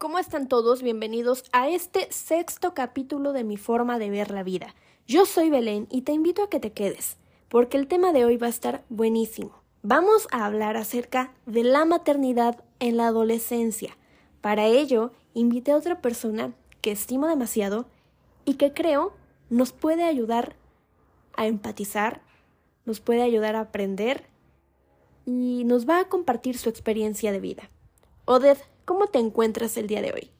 ¿Cómo están todos? Bienvenidos a este sexto capítulo de mi forma de ver la vida. Yo soy Belén y te invito a que te quedes, porque el tema de hoy va a estar buenísimo. Vamos a hablar acerca de la maternidad en la adolescencia. Para ello, invité a otra persona que estimo demasiado y que creo nos puede ayudar a empatizar, nos puede ayudar a aprender y nos va a compartir su experiencia de vida. Oded, ¿cómo te encuentras el día de hoy?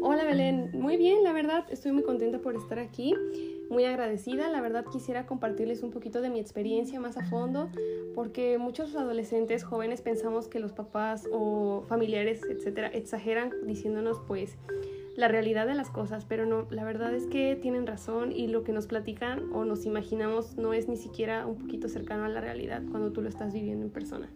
Hola Belén, muy bien, la verdad, estoy muy contenta por estar aquí, muy agradecida, la verdad quisiera compartirles un poquito de mi experiencia más a fondo, porque muchos adolescentes jóvenes pensamos que los papás o familiares, etcétera, exageran diciéndonos pues la realidad de las cosas, pero no, la verdad es que tienen razón y lo que nos platican o nos imaginamos no es ni siquiera un poquito cercano a la realidad cuando tú lo estás viviendo en persona.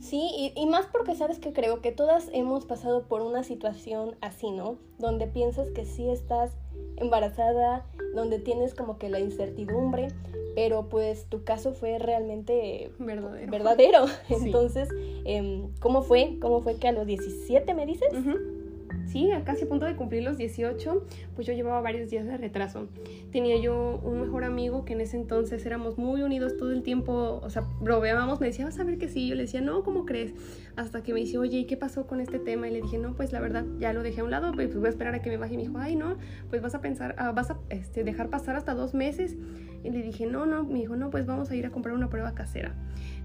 Sí, y, más porque sabes que creo que todas hemos pasado por una situación así, ¿no? Donde piensas que sí estás embarazada, donde tienes como que la incertidumbre, pero pues tu caso fue realmente verdadero. verdadero. Entonces, em, ¿cómo fue? ¿Cómo fue que a los 17 me dices? Sí, a casi a punto de cumplir los 18, pues yo llevaba varios días de retraso. Tenía yo un mejor amigo que en ese entonces éramos muy unidos todo el tiempo, o sea, bromeábamos, me decía, vas a ver que sí, yo le decía, no, ¿cómo crees? Hasta que me dice, oye, ¿y qué pasó con este tema? Y le dije, no, pues la verdad, ya lo dejé a un lado, pues voy a esperar a que me baje. Y me dijo, ay, no, pues vas a pensar, ah, vas a este, dejar pasar hasta dos meses. Y le dije, no, no, me dijo, no, pues vamos a ir a comprar una prueba casera.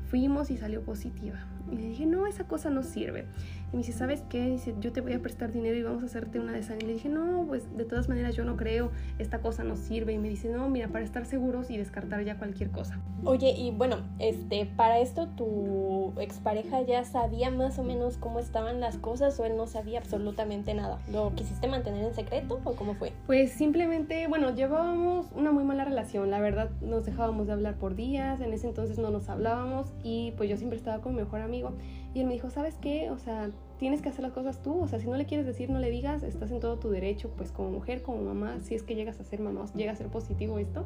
Fuimos y salió positiva. Y le dije, no, esa cosa no sirve. Y me dice, ¿sabes qué? Dice, yo te voy a prestar dinero y vamos a hacerte una de sangre. Y le dije, no, pues de todas maneras yo no creo, esta cosa no sirve. Y me dice, no, mira, para estar seguros y descartar ya cualquier cosa. Oye, y bueno, este, para esto tu expareja ya sabía más o menos cómo estaban las cosas o él no sabía absolutamente nada. ¿Lo quisiste mantener en secreto o cómo fue? Pues simplemente, bueno, llevábamos una muy mala relación. La verdad, nos dejábamos de hablar por días. En ese entonces no nos hablábamos y pues yo siempre estaba con mi mejor amigo. Y él me dijo, ¿sabes qué? O sea, tienes que hacer las cosas tú, o sea, si no le quieres decir, no le digas, estás en todo tu derecho, pues como mujer, como mamá, si es que llegas a ser mamá, llega a ser positivo esto.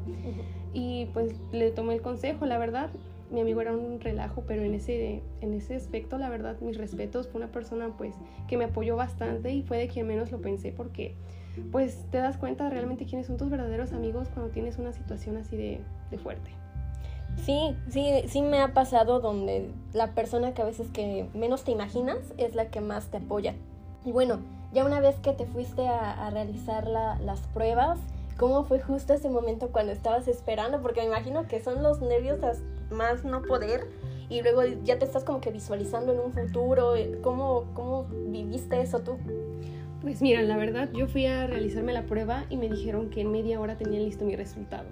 Y pues le tomé el consejo, la verdad, mi amigo era un relajo, pero en ese, en ese aspecto, la verdad, mis respetos, fue una persona pues que me apoyó bastante y fue de quien menos lo pensé porque pues te das cuenta realmente quiénes son tus verdaderos amigos cuando tienes una situación así de, de fuerte. Sí, sí, sí me ha pasado donde la persona que a veces que menos te imaginas es la que más te apoya. Y bueno, ya una vez que te fuiste a, realizar las pruebas, ¿cómo fue justo ese momento cuando estabas esperando? Porque me imagino que son los nervios más no poder y luego ya te estás como que visualizando en un futuro. ¿Cómo, cómo viviste eso tú? Pues mira, la verdad, yo fui a realizarme la prueba y me dijeron que en media hora tenían listo mi resultado.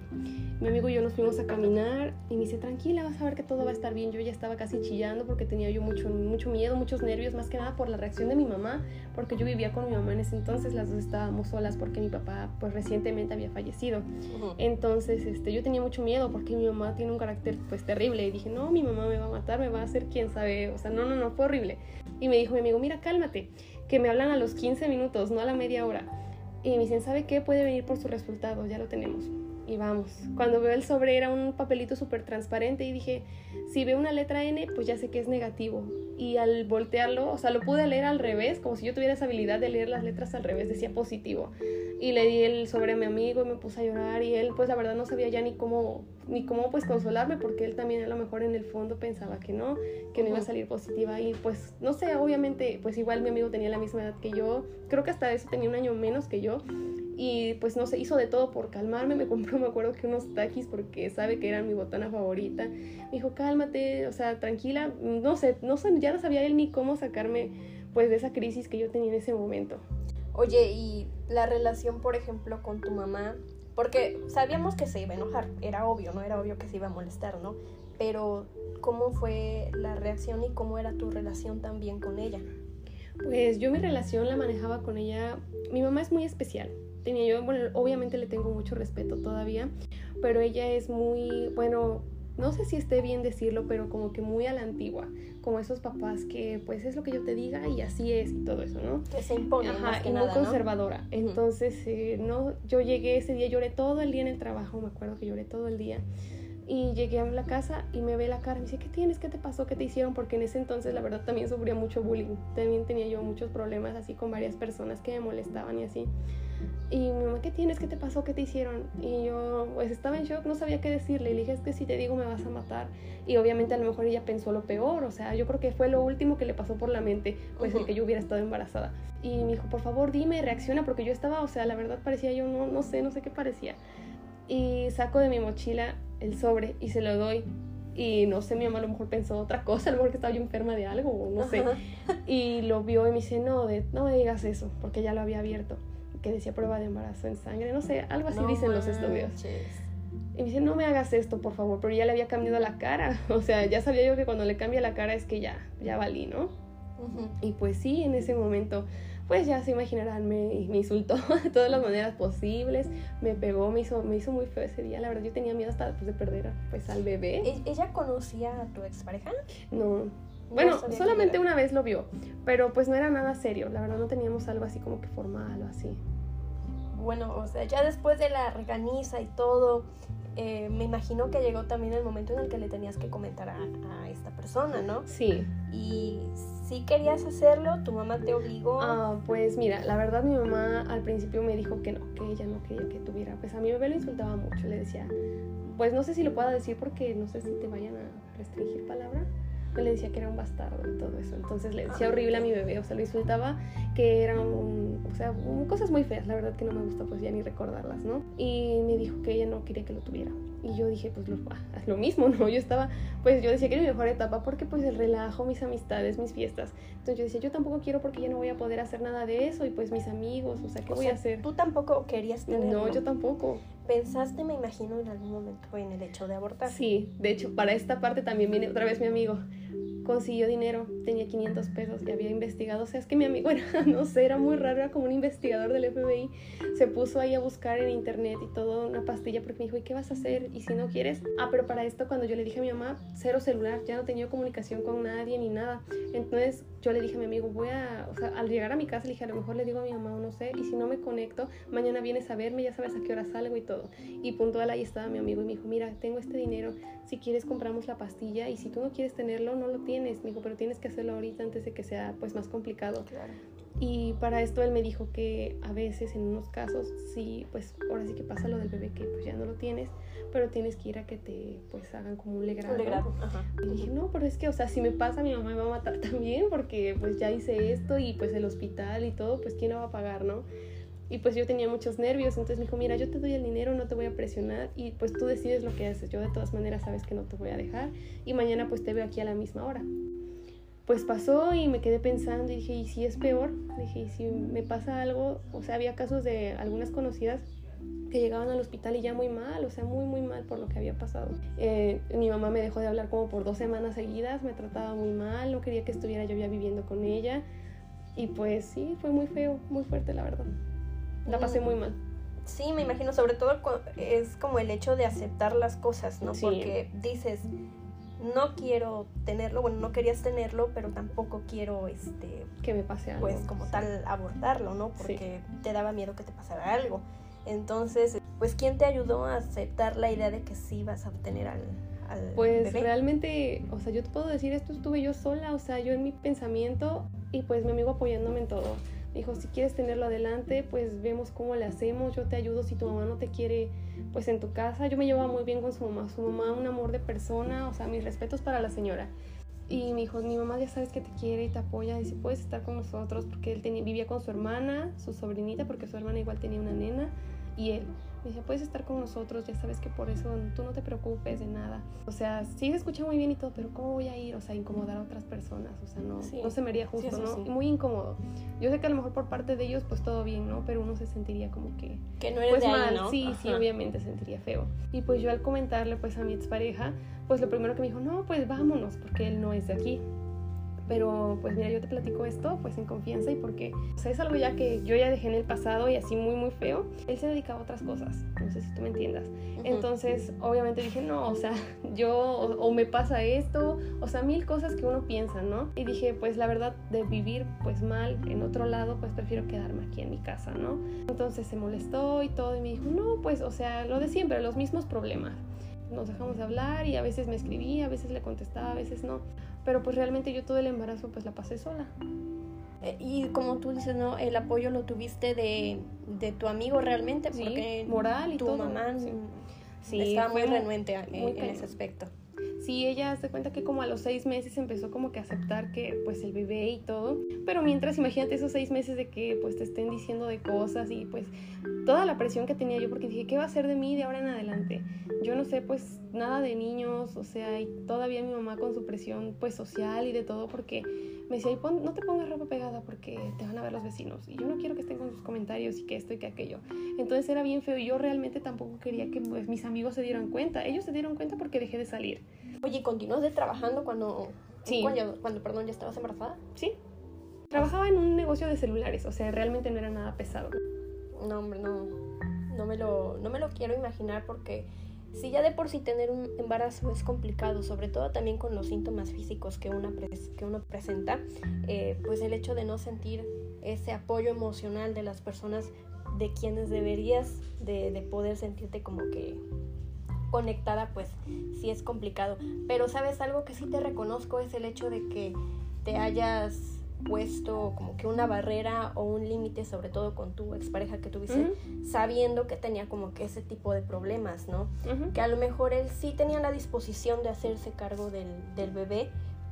Mi amigo y yo nos fuimos a caminar y me dice, tranquila, vas a ver que todo va a estar bien. Yo ya estaba casi chillando porque tenía yo mucho, mucho miedo, muchos nervios, más que nada por la reacción de mi mamá, porque yo vivía con mi mamá en ese entonces, las dos estábamos solas porque mi papá pues recientemente había fallecido. Entonces este, yo tenía mucho miedo porque mi mamá tiene un carácter pues terrible y dije, no, mi mamá me va a matar, me va a hacer quién sabe, o sea, no, no, no, fue horrible. Y me dijo mi amigo, mira, cálmate que me hablan a los 15 minutos, no a la media hora. Y me dicen, ¿sabe qué? Puede venir por su resultado, ya lo tenemos. Y vamos. Cuando veo el sobre era un papelito súper transparente y dije, si veo una letra N, pues ya sé que es negativo. Y al voltearlo, o sea, lo pude leer al revés, como si yo tuviera esa habilidad de leer las letras al revés, decía positivo. Y le di el sobre a mi amigo y me puse a llorar y él, pues la verdad no sabía ya ni cómo ni cómo pues consolarme porque él también a lo mejor en el fondo pensaba que no, que no iba a salir positiva y pues no sé, obviamente pues igual mi amigo tenía la misma edad que yo, creo que hasta eso tenía un año menos que yo y pues no sé, hizo de todo por calmarme, me compró me acuerdo que unos taquis porque sabe que eran mi botana favorita, me dijo cálmate, o sea, tranquila, no sé, no sé, ya no sabía él ni cómo sacarme pues de esa crisis que yo tenía en ese momento. Oye, y la relación, por ejemplo, con tu mamá, porque sabíamos que se iba a enojar, era obvio, ¿no? Era obvio que se iba a molestar, ¿no? Pero ¿cómo fue la reacción y cómo era tu relación también con ella? Pues yo mi relación la manejaba con ella, mi mamá es muy especial. Tenía yo, bueno, obviamente le tengo mucho respeto todavía, pero ella es muy, bueno, no sé si esté bien decirlo, pero como que muy a la antigua, como esos papás que pues es lo que yo te diga y así es y todo eso, ¿no? Que se impone. Ajá, y muy conservadora. Entonces, eh, no, yo llegué ese día, lloré todo el día en el trabajo, me acuerdo que lloré todo el día. Y llegué a la casa y me ve la cara. Me dice, ¿qué tienes? ¿Qué te pasó? ¿Qué te hicieron? Porque en ese entonces, la verdad, también sufría mucho bullying. También tenía yo muchos problemas así con varias personas que me molestaban y así. Y mi mamá, ¿qué tienes? ¿Qué te pasó? ¿Qué te hicieron? Y yo, pues estaba en shock, no sabía qué decirle. Y le dije, es que si te digo me vas a matar. Y obviamente a lo mejor ella pensó lo peor. O sea, yo creo que fue lo último que le pasó por la mente, pues el que yo hubiera estado embarazada. Y me dijo, por favor, dime, reacciona, porque yo estaba, o sea, la verdad parecía yo, no, no sé, no sé qué parecía. Y saco de mi mochila el sobre y se lo doy. Y no sé, mi mamá a lo mejor pensó otra cosa, a lo mejor que estaba yo enferma de algo, o no sé. Y lo vio y me dice, no, de, no me digas eso, porque ya lo había abierto que decía prueba de embarazo en sangre, no sé, algo así dicen los estudios. Y me dice, no me hagas esto, por favor, pero ya le había cambiado la cara. O sea, ya sabía yo que cuando le cambia la cara es que ya, ya valí, ¿no? Y pues sí, en ese momento, pues ya se imaginarán, me, me insultó de todas las maneras posibles, me pegó, me hizo, me hizo muy feo ese día. La verdad, yo tenía miedo hasta pues, de perder pues, al bebé. ¿E-, ¿Ella conocía a tu expareja? No, bueno, solamente una vez lo vio, pero pues no era nada serio, la verdad no teníamos algo así como que formal o así. Bueno, o sea, ya después de la reganiza y todo, eh, me imagino que llegó también el momento en el que le tenías que comentar a, esta persona, ¿no? Sí. Y si querías hacerlo, tu mamá te obligó. Ah, pues mira, la verdad mi mamá al principio me dijo que no, que ella no quería que tuviera. Pues a mi bebé lo insultaba mucho, le decía, pues no sé si lo pueda decir porque no sé si te vayan a restringir palabra le decía que era un bastardo y todo eso. Entonces le decía horrible a mi bebé, o sea, lo insultaba que eran, o sea, cosas muy feas, la verdad que no me gusta pues ya ni recordarlas, ¿no? Y me dijo que ella no quería que lo tuviera. Y yo dije, pues lo, ah, lo mismo, ¿no? Yo estaba, pues yo decía que era mi mejor etapa porque pues el relajo, mis amistades, mis fiestas. Entonces yo decía, yo tampoco quiero porque ya no voy a poder hacer nada de eso y pues mis amigos, o sea, ¿qué voy a hacer? Tú tampoco querías tenerlo. No, yo tampoco. ¿Pensaste, me imagino, en algún momento en el hecho de abortar? Sí, de hecho, para esta parte también viene otra vez mi amigo consiguió dinero, tenía 500 pesos y había investigado. O sea, es que mi amigo era, no sé, era muy raro, era como un investigador del FBI. Se puso ahí a buscar en internet y todo, una pastilla, porque me dijo, ¿y qué vas a hacer? Y si no quieres. Ah, pero para esto, cuando yo le dije a mi mamá, cero celular, ya no tenía comunicación con nadie ni nada. Entonces yo le dije a mi amigo, voy a, o sea, al llegar a mi casa le dije, a lo mejor le digo a mi mamá no sé, y si no me conecto, mañana vienes a verme, ya sabes a qué hora salgo y todo. Y puntual ahí estaba mi amigo y me dijo, mira, tengo este dinero, si quieres compramos la pastilla y si tú no quieres tenerlo, no lo tienes. Me dijo, pero tienes que hacerlo ahorita antes de que sea pues más complicado. Claro. Y para esto él me dijo que a veces en unos casos sí, pues ahora sí que pasa lo del bebé que pues ya no lo tienes, pero tienes que ir a que te pues hagan como un legrado. Un legrado. Ajá. Y dije, no, pero es que, o sea, si me pasa mi mamá me va a matar también porque pues ya hice esto y pues el hospital y todo, pues quién lo va a pagar, ¿no? Y pues yo tenía muchos nervios, entonces me dijo, mira, yo te doy el dinero, no te voy a presionar y pues tú decides lo que haces. Yo de todas maneras sabes que no te voy a dejar y mañana pues te veo aquí a la misma hora. Pues pasó y me quedé pensando y dije, ¿y si es peor? Dije, ¿y si me pasa algo? O sea, había casos de algunas conocidas que llegaban al hospital y ya muy mal, o sea, muy, muy mal por lo que había pasado. Eh, mi mamá me dejó de hablar como por dos semanas seguidas, me trataba muy mal, no quería que estuviera yo ya viviendo con ella. Y pues sí, fue muy feo, muy fuerte, la verdad. La pasé muy mal. Sí, me imagino, sobre todo es como el hecho de aceptar las cosas, ¿no? Porque dices, no quiero tenerlo, bueno, no querías tenerlo, pero tampoco quiero, este... Que me pase algo. Pues como tal, abortarlo, ¿no? Porque te daba miedo que te pasara algo. Entonces, pues, ¿quién te ayudó a aceptar la idea de que sí vas a obtener al, al pues realmente, o sea, yo te puedo decir, esto estuve yo sola, o sea, yo en mi pensamiento y pues mi amigo apoyándome en todo dijo, si quieres tenerlo adelante, pues vemos cómo le hacemos, yo te ayudo si tu mamá no te quiere, pues en tu casa. Yo me llevaba muy bien con su mamá, su mamá un amor de persona, o sea, mis respetos para la señora. Y me dijo, mi mamá ya sabes que te quiere y te apoya y si puedes estar con nosotros, porque él tenía, vivía con su hermana, su sobrinita, porque su hermana igual tenía una nena, y él. Me decía, puedes estar con nosotros, ya sabes que por eso tú no te preocupes de nada. O sea, sí se escucha muy bien y todo, pero ¿cómo voy a ir? O sea, incomodar a otras personas. O sea, no, no se me haría justo, ¿no? muy incómodo. Yo sé que a lo mejor por parte de ellos, pues todo bien, ¿no? Pero uno se sentiría como que... Que no eres pues, mal, ¿no? Sí, sí, obviamente sentiría feo. Y pues yo al comentarle pues a mi expareja, pues lo primero que me dijo, no, pues vámonos, porque él no es de aquí. Pero pues mira, yo te platico esto pues en confianza y porque o sea, es algo ya que yo ya dejé en el pasado y así muy muy feo. Él se dedicaba a otras cosas, no sé si tú me entiendas. Entonces obviamente dije, no, o sea, yo o, me pasa esto, o sea, mil cosas que uno piensa, ¿no? Y dije, pues la verdad de vivir pues mal en otro lado, pues prefiero quedarme aquí en mi casa, ¿no? Entonces se molestó y todo y me dijo, no, pues o sea, lo de siempre, los mismos problemas. nos dejamos de hablar y a veces me escribía, a veces le contestaba, a veces no. Pero pues realmente yo todo el embarazo pues la pasé sola. Eh, y como tú dices, ¿no? El apoyo lo tuviste de, tu amigo realmente, porque moral y tu mamá sí. estaba muy renuente en ese aspecto sí, ella se cuenta que como a los seis meses empezó como que a aceptar que pues el bebé y todo, pero mientras imagínate esos seis meses de que pues te estén diciendo de cosas y pues toda la presión que tenía yo porque dije, ¿qué va a ser de mí de ahora en adelante? Yo no sé pues nada de niños, o sea, y todavía mi mamá con su presión pues social y de todo porque me decía, no te pongas ropa pegada porque te van a ver los vecinos y yo no quiero que estén con sus comentarios y que esto y que aquello. Entonces era bien feo y yo realmente tampoco quería que pues mis amigos se dieran cuenta. Ellos se dieron cuenta porque dejé de salir. Oye, ¿continuaste trabajando cuando, sí. cuando, cuando, perdón, ya estabas embarazada? Sí. Trabajaba en un negocio de celulares, o sea, realmente no era nada pesado. No, hombre, no. No me lo, no me lo quiero imaginar porque si ya de por sí tener un embarazo es complicado, sobre todo también con los síntomas físicos que, una que uno presenta, eh, pues el hecho de no sentir ese apoyo emocional de las personas de quienes deberías de, de poder sentirte como que conectada, pues sí es complicado. Pero sabes, algo que sí te reconozco es el hecho de que te hayas puesto como que una barrera o un límite, sobre todo con tu expareja que tuviste, sabiendo que tenía como que ese tipo de problemas, ¿no? Que a lo mejor él sí tenía la disposición de hacerse cargo del, del bebé,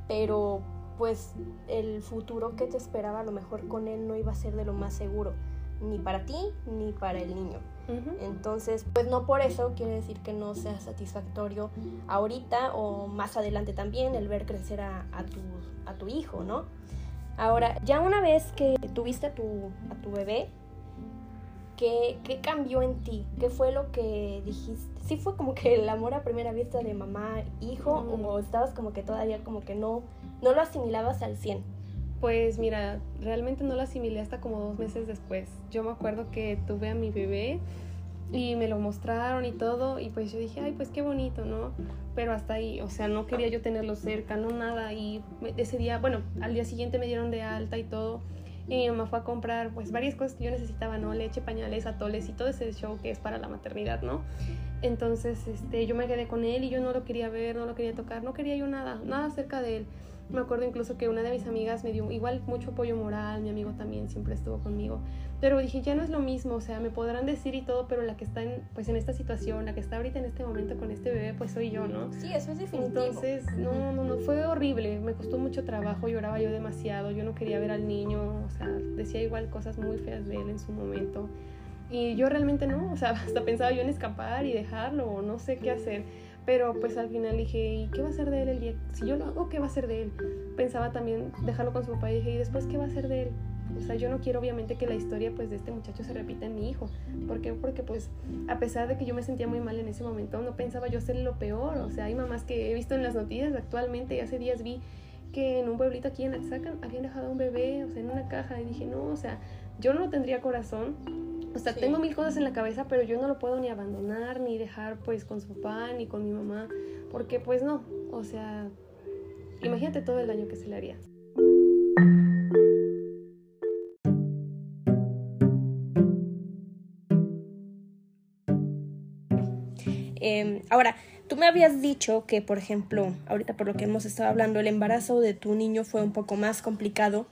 pero pues el futuro que te esperaba a lo mejor con él no iba a ser de lo más seguro, ni para ti ni para el niño. Entonces, pues no por eso quiere decir que no sea satisfactorio ahorita o más adelante también el ver crecer a, tu, a tu hijo, ¿no? Ahora, ya una vez que tuviste a tu, a tu bebé, ¿qué, ¿qué, cambió en ti? ¿Qué fue lo que dijiste? ¿Sí fue como que el amor a primera vista de mamá-hijo o estabas como que todavía como que no, no lo asimilabas al 100? Pues mira, realmente no lo asimilé hasta como dos meses después. Yo me acuerdo que tuve a mi bebé y me lo mostraron y todo y pues yo dije, ay, pues qué bonito, ¿no? Pero hasta ahí, o sea, no quería yo tenerlo cerca, no nada. Y ese día, bueno, al día siguiente me dieron de alta y todo. Y mi mamá fue a comprar pues varias cosas que yo necesitaba, ¿no? Leche, pañales, atoles y todo ese show que es para la maternidad, ¿no? Entonces, este, yo me quedé con él y yo no lo quería ver, no lo quería tocar, no quería yo nada, nada cerca de él. Me acuerdo incluso que una de mis amigas me dio igual mucho apoyo moral, mi amigo también siempre estuvo conmigo, pero dije, ya no es lo mismo, o sea, me podrán decir y todo, pero la que está en, pues, en esta situación, la que está ahorita en este momento con este bebé, pues soy yo, ¿no? Sí, eso es definitivo. Entonces, no, no, no, fue horrible, me costó mucho trabajo, lloraba yo demasiado, yo no quería ver al niño, o sea, decía igual cosas muy feas de él en su momento. Y yo realmente no, o sea, hasta pensaba yo en escapar y dejarlo, o no sé qué hacer. Pero pues al final dije, ¿y qué va a ser de él el día? Si yo lo hago, ¿qué va a ser de él? Pensaba también dejarlo con su papá y dije, ¿y después qué va a ser de él? O sea, yo no quiero obviamente que la historia pues de este muchacho se repita en mi hijo. ¿Por qué? Porque pues a pesar de que yo me sentía muy mal en ese momento, no pensaba yo ser lo peor. O sea, hay mamás que he visto en las noticias actualmente y hace días vi que en un pueblito aquí en Atzacan habían dejado a un bebé, o sea, en una caja y dije, no, o sea, yo no tendría corazón. O sea, tengo mil cosas en la cabeza, pero yo no lo puedo ni abandonar, ni dejar pues con su papá, ni con mi mamá, porque pues no, o sea, imagínate todo el daño que se le haría. Em, ahora, tú me habías dicho que, por ejemplo, ahorita por lo que hemos estado hablando, el embarazo de tu niño fue un poco más complicado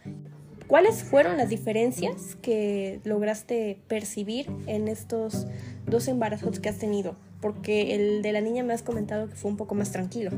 ¿Cuáles fueron las diferencias que lograste percibir en estos dos embarazos que has tenido? Porque el de la niña me has comentado que fue un poco más tranquilo.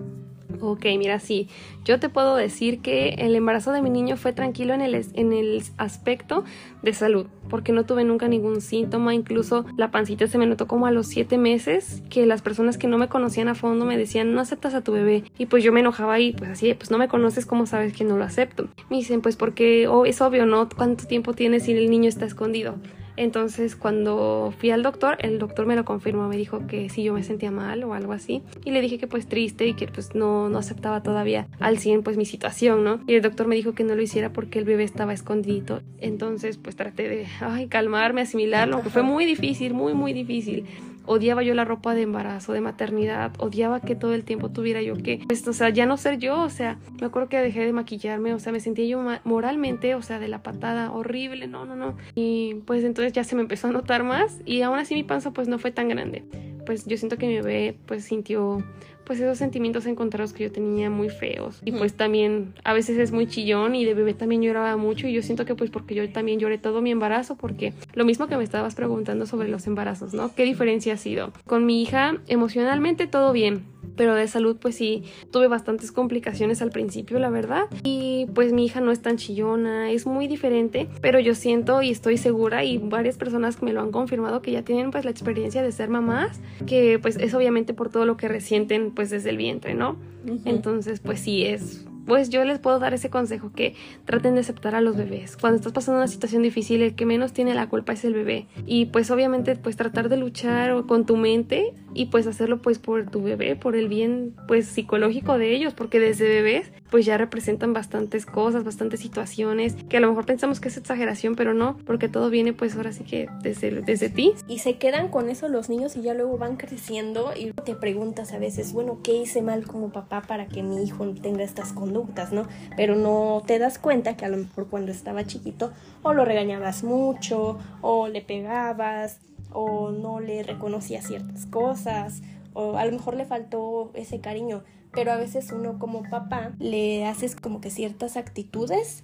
Ok, mira, sí. Yo te puedo decir que el embarazo de mi niño fue tranquilo en el, en el aspecto de salud, porque no tuve nunca ningún síntoma. Incluso la pancita se me notó como a los siete meses, que las personas que no me conocían a fondo me decían, no aceptas a tu bebé. Y pues yo me enojaba y pues así, pues no me conoces, ¿cómo sabes que no lo acepto? Me dicen, pues porque oh, es obvio, ¿no? ¿Cuánto tiempo tienes si el niño está escondido? Entonces cuando fui al doctor, el doctor me lo confirmó, me dijo que si yo me sentía mal o algo así. Y le dije que pues triste y que pues no, no aceptaba todavía al 100 pues mi situación, ¿no? Y el doctor me dijo que no lo hiciera porque el bebé estaba escondido. Entonces pues traté de ay, calmarme, asimilarlo, que fue muy difícil, muy, muy difícil odiaba yo la ropa de embarazo, de maternidad, odiaba que todo el tiempo tuviera yo que, pues, o sea, ya no ser yo, o sea, me acuerdo que dejé de maquillarme, o sea, me sentía yo moralmente, o sea, de la patada, horrible, no, no, no. Y pues entonces ya se me empezó a notar más y aún así mi panza pues no fue tan grande. pues yo siento que mi bebé pues sintió pues esos sentimientos encontrados que yo tenía muy feos. Y pues también a veces es muy chillón y de bebé también lloraba mucho y yo siento que pues porque yo también lloré todo mi embarazo porque lo mismo que me estabas preguntando sobre los embarazos, ¿no? ¿Qué diferencia ha sido? Con mi hija emocionalmente todo bien, pero de salud pues sí tuve bastantes complicaciones al principio, la verdad. Y pues mi hija no es tan chillona, es muy diferente, pero yo siento y estoy segura y varias personas me lo han confirmado que ya tienen pues la experiencia de ser mamás, que pues es obviamente por todo lo que resienten pues desde el vientre, ¿no? Entonces pues sí es pues yo les puedo dar ese consejo que traten de aceptar a los bebés. Cuando estás pasando una situación difícil, el que menos tiene la culpa es el bebé. Y pues obviamente pues tratar de luchar con tu mente y pues hacerlo pues por tu bebé, por el bien pues psicológico de ellos, porque desde bebés pues ya representan bastantes cosas, bastantes situaciones, que a lo mejor pensamos que es exageración, pero no, porque todo viene pues ahora sí que desde, desde ti. Y se quedan con eso los niños y ya luego van creciendo y te preguntas a veces, bueno, ¿qué hice mal como papá para que mi hijo tenga estas conductas, no? Pero no te das cuenta que a lo mejor cuando estaba chiquito o lo regañabas mucho, o le pegabas, o no le reconocías ciertas cosas, o a lo mejor le faltó ese cariño pero a veces uno como papá le haces como que ciertas actitudes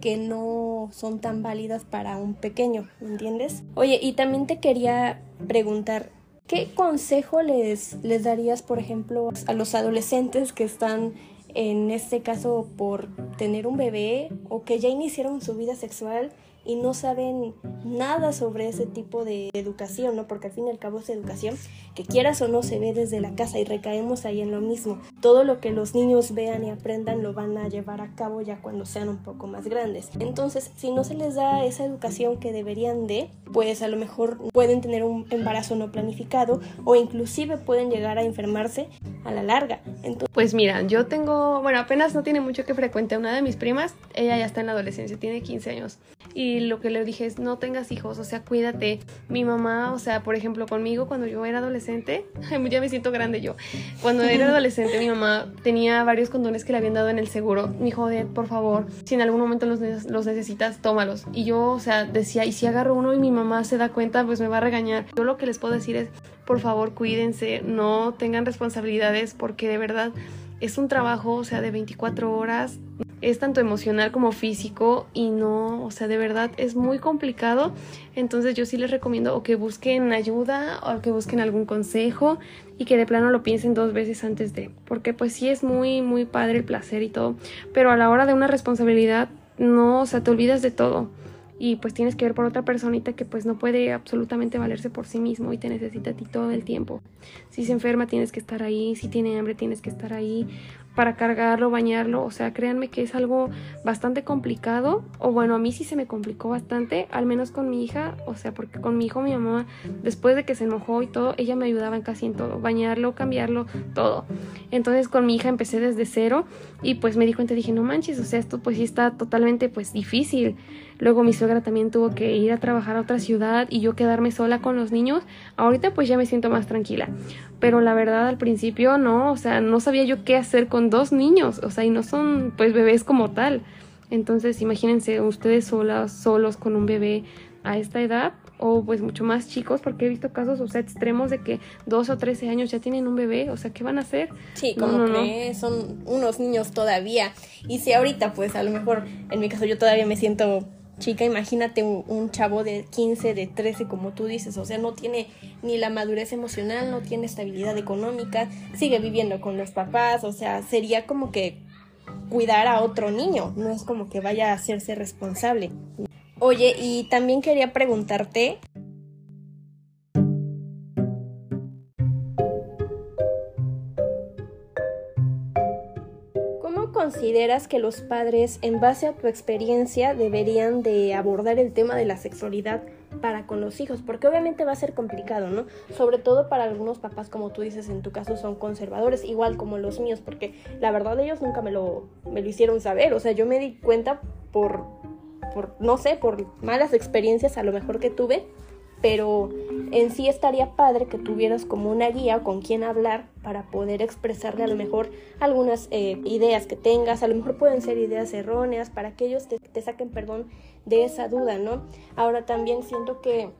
que no son tan válidas para un pequeño, ¿me entiendes? Oye, y también te quería preguntar, ¿qué consejo les, les darías, por ejemplo, a los adolescentes que están en este caso por tener un bebé o que ya iniciaron su vida sexual y no saben nada sobre ese tipo de educación, ¿no? Porque al fin y al cabo es educación que quieras o no se ve desde la casa y recaemos ahí en lo mismo. Todo lo que los niños vean y aprendan lo van a llevar a cabo ya cuando sean un poco más grandes. Entonces, si no se les da esa educación que deberían de, pues a lo mejor pueden tener un embarazo no planificado o inclusive pueden llegar a enfermarse a la larga. Pues mira, yo tengo, bueno, apenas no tiene mucho que frecuente una de mis primas, ella ya está en la adolescencia, tiene 15 años y lo que le dije es no tengas hijos, o sea, cuídate. Mi mamá, o sea, por ejemplo, conmigo cuando yo era adolescente, ya me siento grande yo. Cuando era adolescente mi mamá tenía varios condones que le habían dado en el seguro. Mi dijo, por favor, si en algún momento los, los necesitas, tómalos. Y yo, o sea, decía, y si agarro uno y mi mamá se da cuenta, pues me va a regañar. Yo lo que les puedo decir es, por favor, cuídense, no tengan responsabilidades porque de verdad es un trabajo, o sea, de 24 horas, es tanto emocional como físico y no, o sea, de verdad es muy complicado. Entonces yo sí les recomiendo o que busquen ayuda o que busquen algún consejo y que de plano lo piensen dos veces antes de, porque pues sí es muy, muy padre el placer y todo, pero a la hora de una responsabilidad, no, o sea, te olvidas de todo y pues tienes que ver por otra personita que pues no puede absolutamente valerse por sí mismo y te necesita a ti todo el tiempo. Si se enferma tienes que estar ahí, si tiene hambre tienes que estar ahí para cargarlo, bañarlo, o sea, créanme que es algo bastante complicado, o bueno, a mí sí se me complicó bastante, al menos con mi hija, o sea, porque con mi hijo, mi mamá, después de que se enojó y todo, ella me ayudaba en casi en todo, bañarlo, cambiarlo, todo. Entonces con mi hija empecé desde cero y pues me di cuenta, dije, no manches, o sea, esto pues sí está totalmente pues difícil. Luego mi suegra también tuvo que ir a trabajar a otra ciudad y yo quedarme sola con los niños. Ahorita pues ya me siento más tranquila. Pero la verdad al principio no, o sea, no sabía yo qué hacer con dos niños, o sea, y no son pues bebés como tal. Entonces imagínense ustedes solas, solos con un bebé a esta edad o pues mucho más chicos porque he visto casos o sea extremos de que dos o trece años ya tienen un bebé o sea qué van a hacer sí como que son unos niños todavía y si ahorita pues a lo mejor en mi caso yo todavía me siento chica, imagínate un, chavo de 15, de 13, como tú dices, o sea, no tiene ni la madurez emocional, no tiene estabilidad económica, sigue viviendo con los papás, o sea, sería como que cuidar a otro niño, no es como que vaya a hacerse responsable. Oye, y también quería preguntarte, consideras que los padres, en base a tu experiencia, deberían de abordar el tema de la sexualidad para con los hijos? Porque obviamente va a ser complicado, ¿no? Sobre todo para algunos papás, como tú dices, en tu caso son conservadores, igual como los míos, porque la verdad ellos nunca me lo, me lo hicieron saber. O sea, yo me di cuenta por, por, no sé, por malas experiencias a lo mejor que tuve pero en sí estaría padre que tuvieras como una guía con quien hablar para poder expresarle a lo mejor algunas eh, ideas que tengas, a lo mejor pueden ser ideas erróneas, para que ellos te, saquen perdón de esa duda, ¿no? Ahora también siento que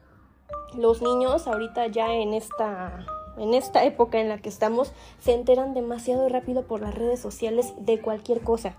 los niños ahorita ya en esta en esta época en la que estamos, se enteran demasiado rápido por las redes sociales de cualquier cosa.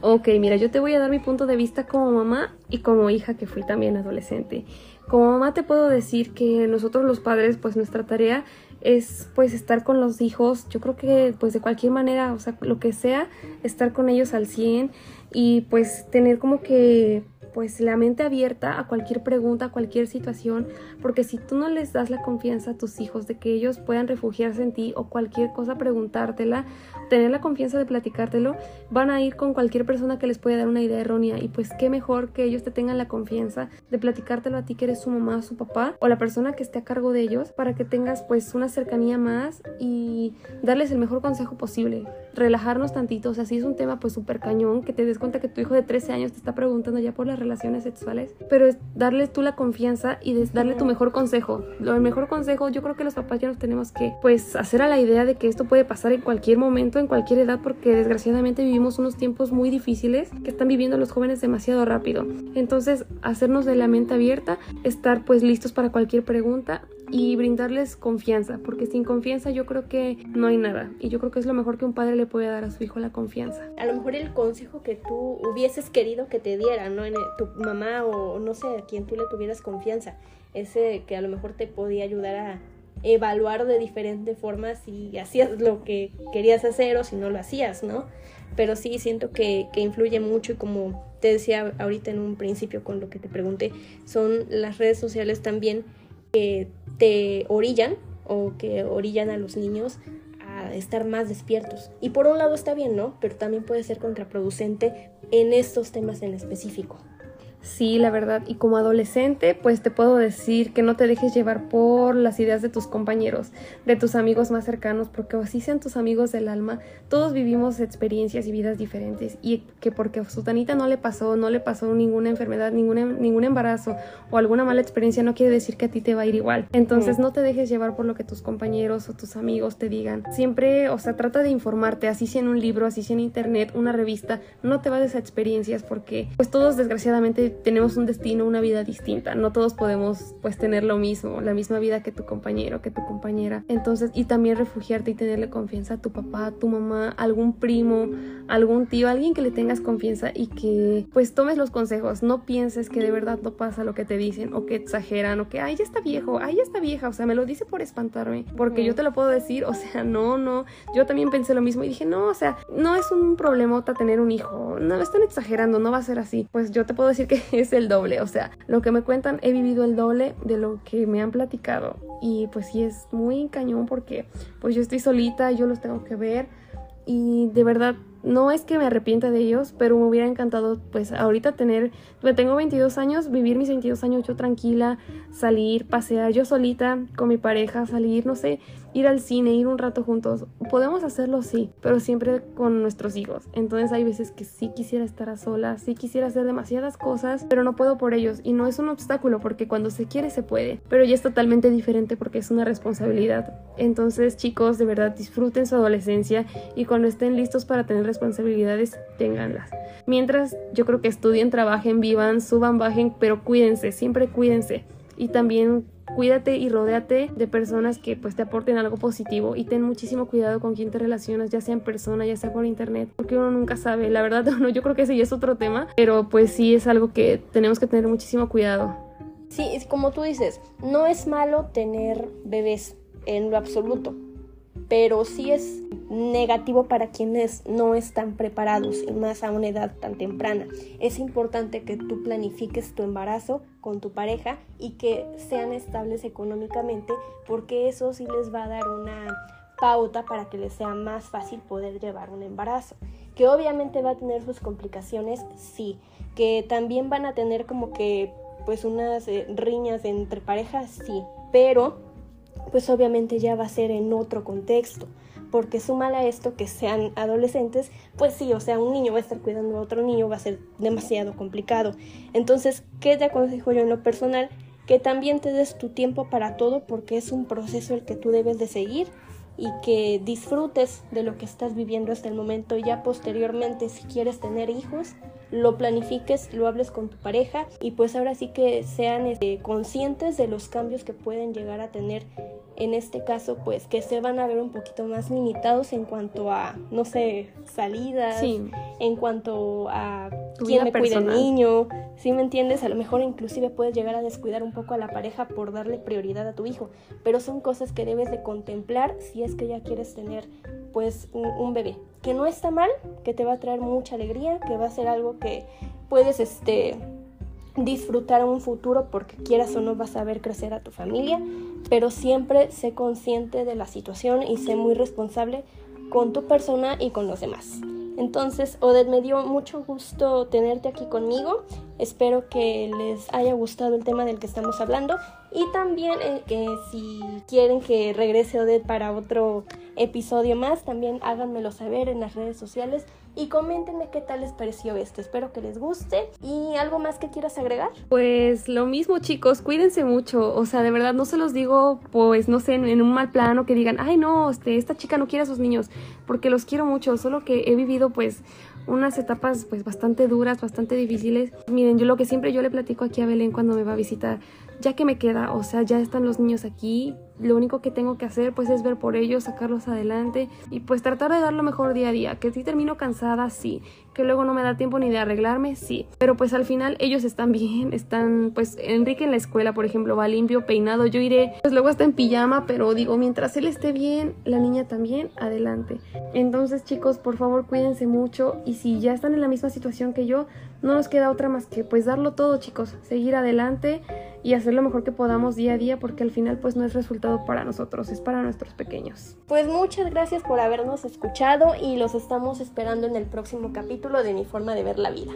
Ok, mira, yo te voy a dar mi punto de vista como mamá y como hija que fui también adolescente. Como mamá te puedo decir que nosotros los padres, pues nuestra tarea es pues estar con los hijos, yo creo que pues de cualquier manera, o sea, lo que sea, estar con ellos al 100 y pues tener como que pues la mente abierta a cualquier pregunta, a cualquier situación, porque si tú no les das la confianza a tus hijos de que ellos puedan refugiarse en ti o cualquier cosa preguntártela, tener la confianza de platicártelo, van a ir con cualquier persona que les pueda dar una idea errónea. Y pues qué mejor que ellos te tengan la confianza de platicártelo a ti que eres su mamá su papá o la persona que esté a cargo de ellos para que tengas pues una cercanía más y darles el mejor consejo posible, relajarnos tantito, o sea, si es un tema pues súper cañón, que te des cuenta que tu hijo de 13 años te está preguntando ya por las relaciones sexuales, pero es darle tú la confianza y darle tu mejor consejo. Lo mejor consejo, yo creo que los papás ya nos tenemos que, pues, hacer a la idea de que esto puede pasar en cualquier momento, en cualquier edad, porque desgraciadamente vivimos unos tiempos muy difíciles que están viviendo los jóvenes demasiado rápido. Entonces, hacernos de la mente abierta, estar pues listos para cualquier pregunta y brindarles confianza, porque sin confianza yo creo que no hay nada. Y yo creo que es lo mejor que un padre le puede dar a su hijo la confianza. A lo mejor el consejo que tú hubieses querido que te diera, ¿no? En tu mamá o no sé, a quien tú le tuvieras confianza. Ese que a lo mejor te podía ayudar a evaluar de diferente forma si hacías lo que querías hacer o si no lo hacías, ¿no? Pero sí siento que, que influye mucho y como te decía ahorita en un principio con lo que te pregunté, son las redes sociales también que te orillan o que orillan a los niños a estar más despiertos. Y por un lado está bien, ¿no? Pero también puede ser contraproducente en estos temas en específico. Sí, la verdad. Y como adolescente, pues te puedo decir que no te dejes llevar por las ideas de tus compañeros, de tus amigos más cercanos, porque así sean tus amigos del alma, todos vivimos experiencias y vidas diferentes. Y que porque a Sutanita no le pasó, no le pasó ninguna enfermedad, ningún, ningún embarazo o alguna mala experiencia, no quiere decir que a ti te va a ir igual. Entonces no te dejes llevar por lo que tus compañeros o tus amigos te digan. Siempre, o sea, trata de informarte, así sea en un libro, así sea en internet, una revista, no te vayas a experiencias porque pues todos desgraciadamente tenemos un destino, una vida distinta. No todos podemos pues tener lo mismo, la misma vida que tu compañero, que tu compañera. Entonces, y también refugiarte y tenerle confianza a tu papá, a tu mamá, algún primo, algún tío, alguien que le tengas confianza y que pues tomes los consejos. No pienses que de verdad no pasa lo que te dicen o que exageran o que, ay, ya está viejo, ay, ya está vieja. O sea, me lo dice por espantarme, porque yo te lo puedo decir, o sea, no, no. Yo también pensé lo mismo y dije, no, o sea, no es un problemota tener un hijo. No, están exagerando, no va a ser así. Pues yo te puedo decir que es el doble, o sea, lo que me cuentan he vivido el doble de lo que me han platicado. Y pues sí es muy cañón porque pues yo estoy solita, yo los tengo que ver. Y de verdad no es que me arrepienta de ellos, pero me hubiera encantado pues ahorita tener, tengo 22 años, vivir mis 22 años yo tranquila, salir, pasear yo solita con mi pareja, salir, no sé, ir al cine, ir un rato juntos. Podemos hacerlo sí, pero siempre con nuestros hijos. Entonces hay veces que sí quisiera estar a solas, sí quisiera hacer demasiadas cosas, pero no puedo por ellos y no es un obstáculo porque cuando se quiere se puede, pero ya es totalmente diferente porque es una responsabilidad. Entonces chicos, de verdad disfruten su adolescencia y cuando estén listos para tener responsabilidades, ténganlas. Mientras, yo creo que estudien, trabajen, vivan, suban, bajen, pero cuídense, siempre cuídense. Y también cuídate y rodéate de personas que pues te aporten algo positivo y ten muchísimo cuidado con quién te relacionas, ya sea en persona, ya sea por internet, porque uno nunca sabe. La verdad, no, yo creo que ya es otro tema, pero pues sí es algo que tenemos que tener muchísimo cuidado. Sí, como tú dices, no es malo tener bebés en lo absoluto pero sí es negativo para quienes no están preparados y más a una edad tan temprana. Es importante que tú planifiques tu embarazo con tu pareja y que sean estables económicamente porque eso sí les va a dar una pauta para que les sea más fácil poder llevar un embarazo. Que obviamente va a tener sus complicaciones, sí. Que también van a tener como que pues unas eh, riñas entre parejas, sí. Pero pues obviamente ya va a ser en otro contexto. Porque súmala a esto que sean adolescentes, pues sí, o sea, un niño va a estar cuidando a otro niño, va a ser demasiado complicado. Entonces, ¿qué te aconsejo yo en lo personal? Que también te des tu tiempo para todo porque es un proceso el que tú debes de seguir y que disfrutes de lo que estás viviendo hasta el momento y ya posteriormente si quieres tener hijos, lo planifiques, lo hables con tu pareja y pues ahora sí que sean este, conscientes de los cambios que pueden llegar a tener. En este caso, pues que se van a ver un poquito más limitados en cuanto a, no sé, salidas, en cuanto a quién me cuida el niño, si me entiendes? A lo mejor inclusive puedes llegar a descuidar un poco a la pareja por darle prioridad a tu hijo, pero son cosas que debes de contemplar si es que ya quieres tener pues un, un bebé, que no está mal, que te va a traer mucha alegría, que va a ser algo que puedes este disfrutar un futuro porque quieras o no vas a ver crecer a tu familia, pero siempre sé consciente de la situación y sé muy responsable con tu persona y con los demás. Entonces, Odette, me dio mucho gusto tenerte aquí conmigo. Espero que les haya gustado el tema del que estamos hablando y también eh, que si quieren que regrese Odette para otro episodio más, también háganmelo saber en las redes sociales y coméntenme qué tal les pareció esto. Espero que les guste. ¿Y algo más que quieras agregar? Pues lo mismo chicos, cuídense mucho. O sea, de verdad no se los digo pues no sé, en, un mal plano que digan, ay no, este, esta chica no quiere a sus niños, porque los quiero mucho, solo que he vivido pues unas etapas pues bastante duras, bastante difíciles. Miren, yo lo que siempre yo le platico aquí a Belén cuando me va a visitar, ya que me queda, o sea, ya están los niños aquí, lo único que tengo que hacer pues es ver por ellos, sacarlos adelante y pues tratar de dar lo mejor día a día. Que si termino cansada, sí. Que luego no me da tiempo ni de arreglarme, sí. Pero pues al final ellos están bien, están pues Enrique en la escuela, por ejemplo, va limpio, peinado, yo iré pues luego está en pijama, pero digo, mientras él esté bien, la niña también, adelante. Entonces chicos, por favor cuídense mucho y si ya están en la misma situación que yo, no nos queda otra más que pues darlo todo chicos, seguir adelante y hacer lo mejor que podamos día a día porque al final pues no es resultado para nosotros, es para nuestros pequeños. Pues muchas gracias por habernos escuchado y los estamos esperando en el próximo capítulo de Mi forma de ver la vida.